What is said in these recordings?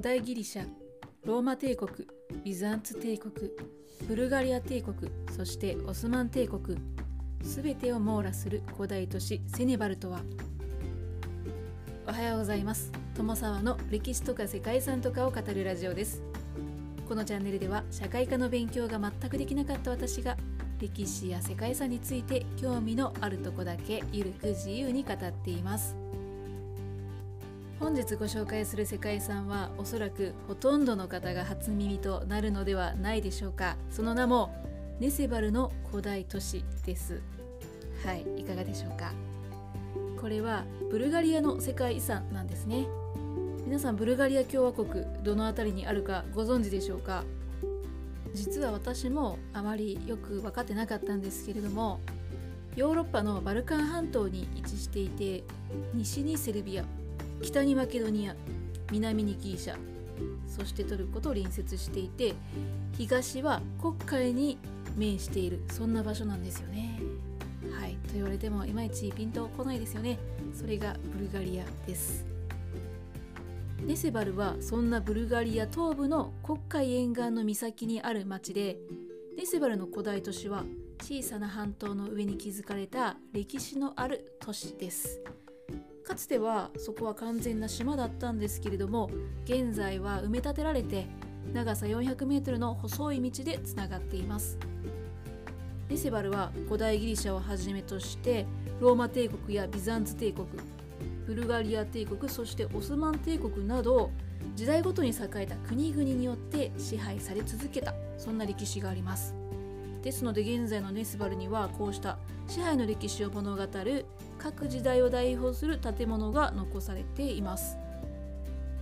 古代ギリシャローマ帝国ビザンツ帝国ブルガリア帝国そしてオスマン帝国すべてを網羅する古代都市セネバルとは。おはようございます。友沢の歴史とか世界遺産とかを語るラジオです。このチャンネルでは社会科の勉強が全くできなかった私が歴史や世界遺産について興味のあるとこだけゆるく自由に語っています。本日ご紹介する世界遺産はおそらくほとんどの方が初耳となるのではないでしょうか。その名もネセバルの古代都市です。はいいかがでしょうか。これはブルガリアの世界遺産なんですね。皆さんブルガリア共和国どの辺りにあるかご存知でしょうか？実は私もあまりよく分かってなかったんですけれどもヨーロッパのバルカン半島に位置していて西にセルビア北にマケドニア南にギリシャそしてトルコと隣接していて東は黒海に面しているそんな場所なんですよね。はいと言われてもいまいちピンとこないですよね。それがブルガリアです。ネセバルはそんなブルガリア東部の黒海沿岸の岬にある町でネセバルの古代都市は小さな半島の上に築かれた歴史のある都市です。かつてはそこは完全な島だったんですけれども現在は埋め立てられて長さ 400m の細い道でつながっています。ネセバルは古代ギリシャをはじめとしてローマ帝国やビザンツ帝国ブルガリア帝国そしてオスマン帝国など時代ごとに栄えた国々によって支配され続けた。そんな歴史があります。ですので現在のネスバルにはこうした支配の歴史を物語る各時代を代表する建物が残されています。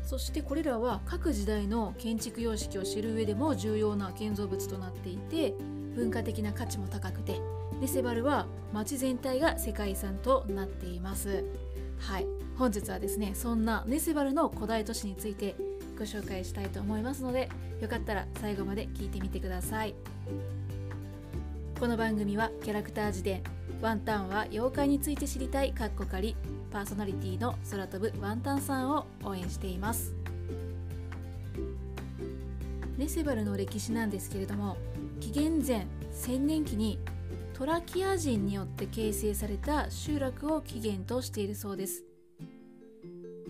そしてこれらは各時代の建築様式を知る上でも重要な建造物となっていて文化的な価値も高くてネセバルは街全体が世界遺産となっています。はい。本日はですねそんなネセバルの古代都市についてご紹介したいと思いますのでよかったら最後まで聞いてみてください。この番組はキャラクター辞典ワンタンは妖怪について知りたいカッコ仮パーソナリティの空飛ぶワンタンさんを応援しています。ネセバルの歴史なんですけれども紀元前1000年期にトラキア人によって形成された集落を起源としているそうです。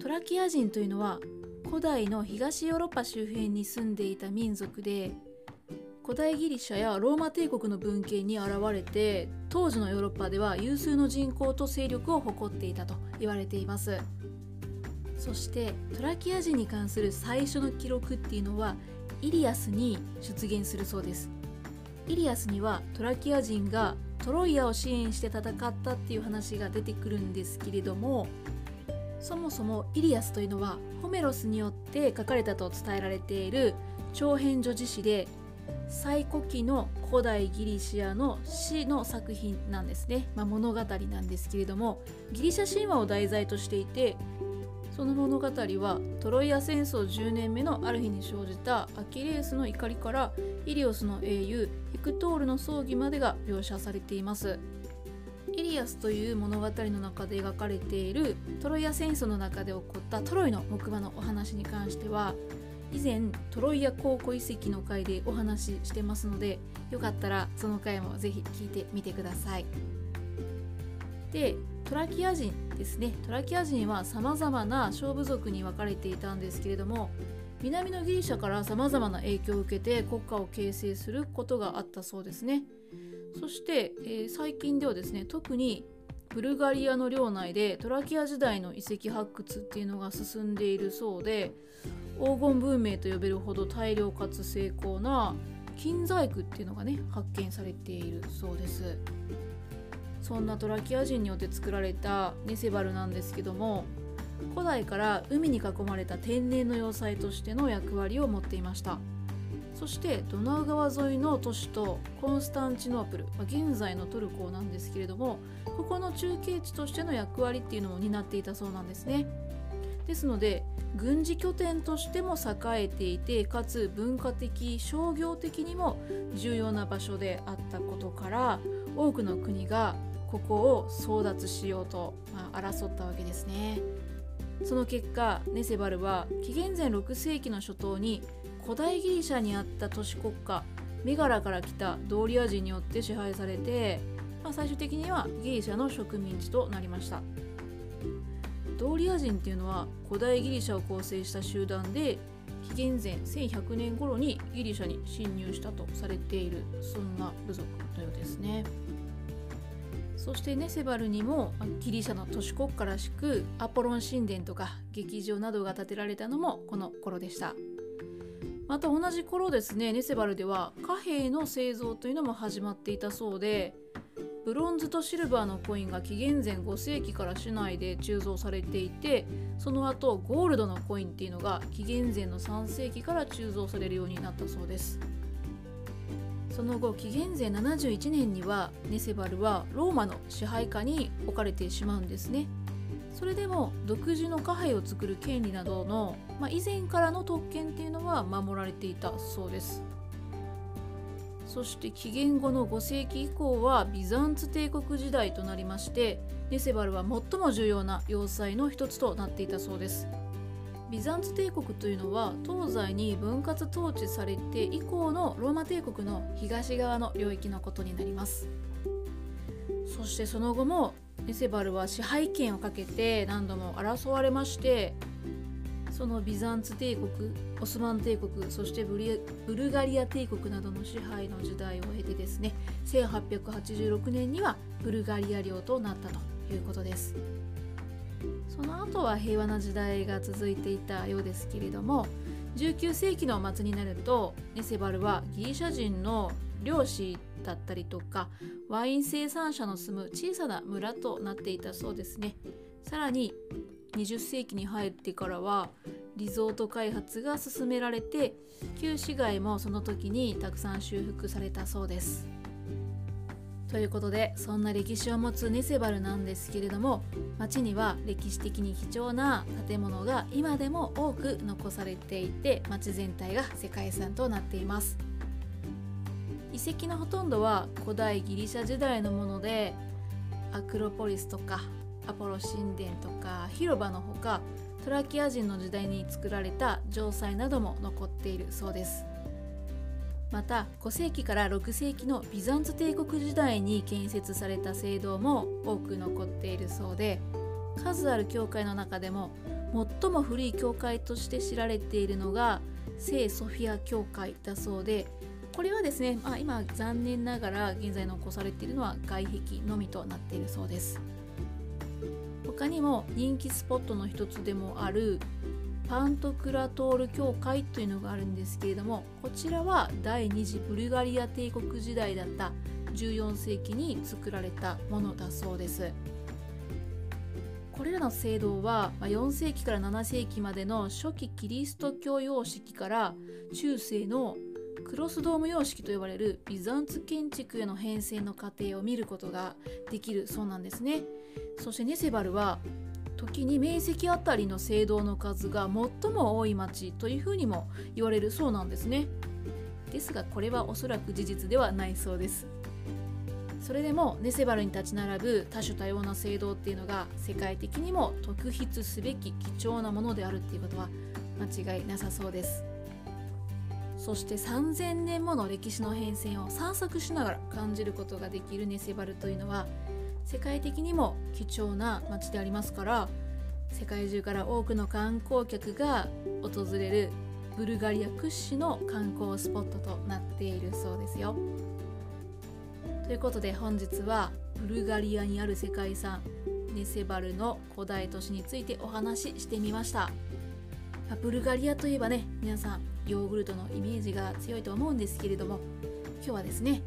トラキア人というのは古代の東ヨーロッパ周辺に住んでいた民族で古代ギリシャやローマ帝国の文献に現れて当時のヨーロッパでは有数の人口と勢力を誇っていたと言われています。そしてトラキア人に関する最初の記録っていうのはイリアスに出現するそうです。イリアスにはトラキア人がトロイアを支援して戦ったっていう話が出てくるんですけれどもそもそもイリアスというのはホメロスによって書かれたと伝えられている長編女子詩で最古期の古代ギリシアの詩の作品なんですね、まあ、物語なんですけれどもギリシャ神話を題材としていてその物語はトロイア戦争10年目のある日に生じたアキレウスの怒りからイリオスの英雄ヘクトールの葬儀までが描写されています。イリアスという物語の中で描かれているトロイア戦争の中で起こったトロイの木馬のお話に関しては以前トロイア考古遺跡の回でお話ししてますのでよかったらその回もぜひ聞いてみてください。でトラキア人ですね。トラキア人はさまざまな小部族に分かれていたんですけれども南のギリシャからさまざまな影響を受けて国家を形成することがあったそうですね。そして、えー、最近ではですね特にブルガリアの領内でトラキア時代の遺跡発掘っていうのが進んでいるそうで黄金文明と呼べるほど大量かつ精巧な金細工っていうのがね発見されているそうです。そんなトラキア人によって作られたネセバルなんですけども古代から海に囲まれた天然の要塞としての役割を持っていました。そしてドナウ川沿いの都市とコンスタンチノープル、ま、現在のトルコなんですけれどもここの中継地としての役割っていうのも担っていたそうなんですね。ですので軍事拠点としても栄えていてかつ文化的商業的にも重要な場所であったことから多くの国がここを争奪しようと、まあ、争ったわけですね。その結果ネセバルは紀元前6世紀の初頭に古代ギリシャにあった都市国家メガラから来たドーリア人によって支配されて、まあ、最終的にはギリシャの植民地となりました。ドーリア人っていうのは古代ギリシャを構成した集団で紀元前1100年頃にギリシャに侵入したとされているそんな部族のようですね。そしてネセバルにもギリシャの都市国家らしくアポロン神殿とか劇場などが建てられたのもこの頃でした。また同じ頃ですねネセバルでは貨幣の製造というのも始まっていたそうでブロンズとシルバーのコインが紀元前5世紀から市内で鋳造されていてその後ゴールドのコインっていうのが紀元前の3世紀から鋳造されるようになったそうです。その後紀元前71年にはネセバルはローマの支配下に置かれてしまうんですね。それでも独自の貨幣を作る権利などの、まあ、以前からの特権っていうのは守られていたそうです。そして紀元後の5世紀以降はビザンツ帝国時代となりましてネセバルは最も重要な要塞の一つとなっていたそうです。ビザンツ帝国というのは東西に分割統治されて以降のローマ帝国の東側の領域のことになります。そしてその後もネセバルは支配権をかけて何度も争われましてそのビザンツ帝国オスマン帝国そしてブルガリア帝国などの支配の時代を経てですね1886年にはブルガリア領となったということです。その後は平和な時代が続いていたようですけれども19世紀の末になるとネセバルはギリシャ人の漁師だったりとかワイン生産者の住む小さな村となっていたそうですね。さらに20世紀に入ってからはリゾート開発が進められて旧市街もその時にたくさん修復されたそうです。ということでそんな歴史を持つネセバルなんですけれども町には歴史的に貴重な建物が今でも多く残されていて町全体が世界遺産となっています遺跡のほとんどは古代ギリシャ時代のものでアクロポリスとかアポロ神殿とか広場のほかトラキア人の時代に作られた城塞なども残っているそうですまた5世紀から6世紀のビザンツ帝国時代に建設された聖堂も多く残っているそうで数ある教会の中でも最も古い教会として知られているのが聖ソフィア教会だそうでこれはですね、まあ、今残念ながら現在残されているのは外壁のみとなっているそうです。他にも人気スポットの一つでもあるパントクラトール教会というのがあるんですけれどもこちらは第二次ブルガリア帝国時代だった14世紀に作られたものだそうです。これらの聖堂は4世紀から7世紀までの初期キリスト教様式から中世のクロスドーム様式と呼ばれるビザンツ建築への変遷の過程を見ることができるそうなんですね。そしてネセバルは時に面積あたりの聖堂の数が最も多い町というふうにも言われるそうなんですね。ですがこれはおそらく事実ではないそうです。それでもネセバルに立ち並ぶ多種多様な聖堂っていうのが世界的にも特筆すべき貴重なものであるっていうことは間違いなさそうです。そして3000年もの歴史の変遷を散策しながら感じることができるネセバルというのは世界的にも貴重な街でありますから世界中から多くの観光客が訪れるブルガリア屈指の観光スポットとなっているそうですよ。ということで本日はブルガリアにある世界遺産ネセバルの古代都市についてお話ししてみました。ブルガリアといえばね皆さんヨーグルトのイメージが強いと思うんですけれども今日はですね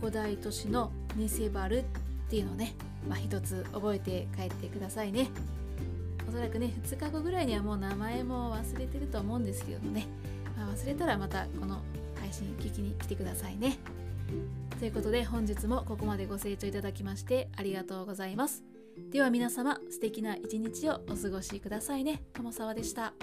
古代都市のネセバルっていうのをね、まあ、一つ覚えて帰ってくださいね。おそらくね2日後ぐらいにはもう名前も忘れてると思うんですけどもね、まあ、忘れたらまたこの配信聞きに来てくださいね。ということで本日もここまでご清聴いただきましてありがとうございます。では皆様素敵な一日をお過ごしくださいね。友沢でした。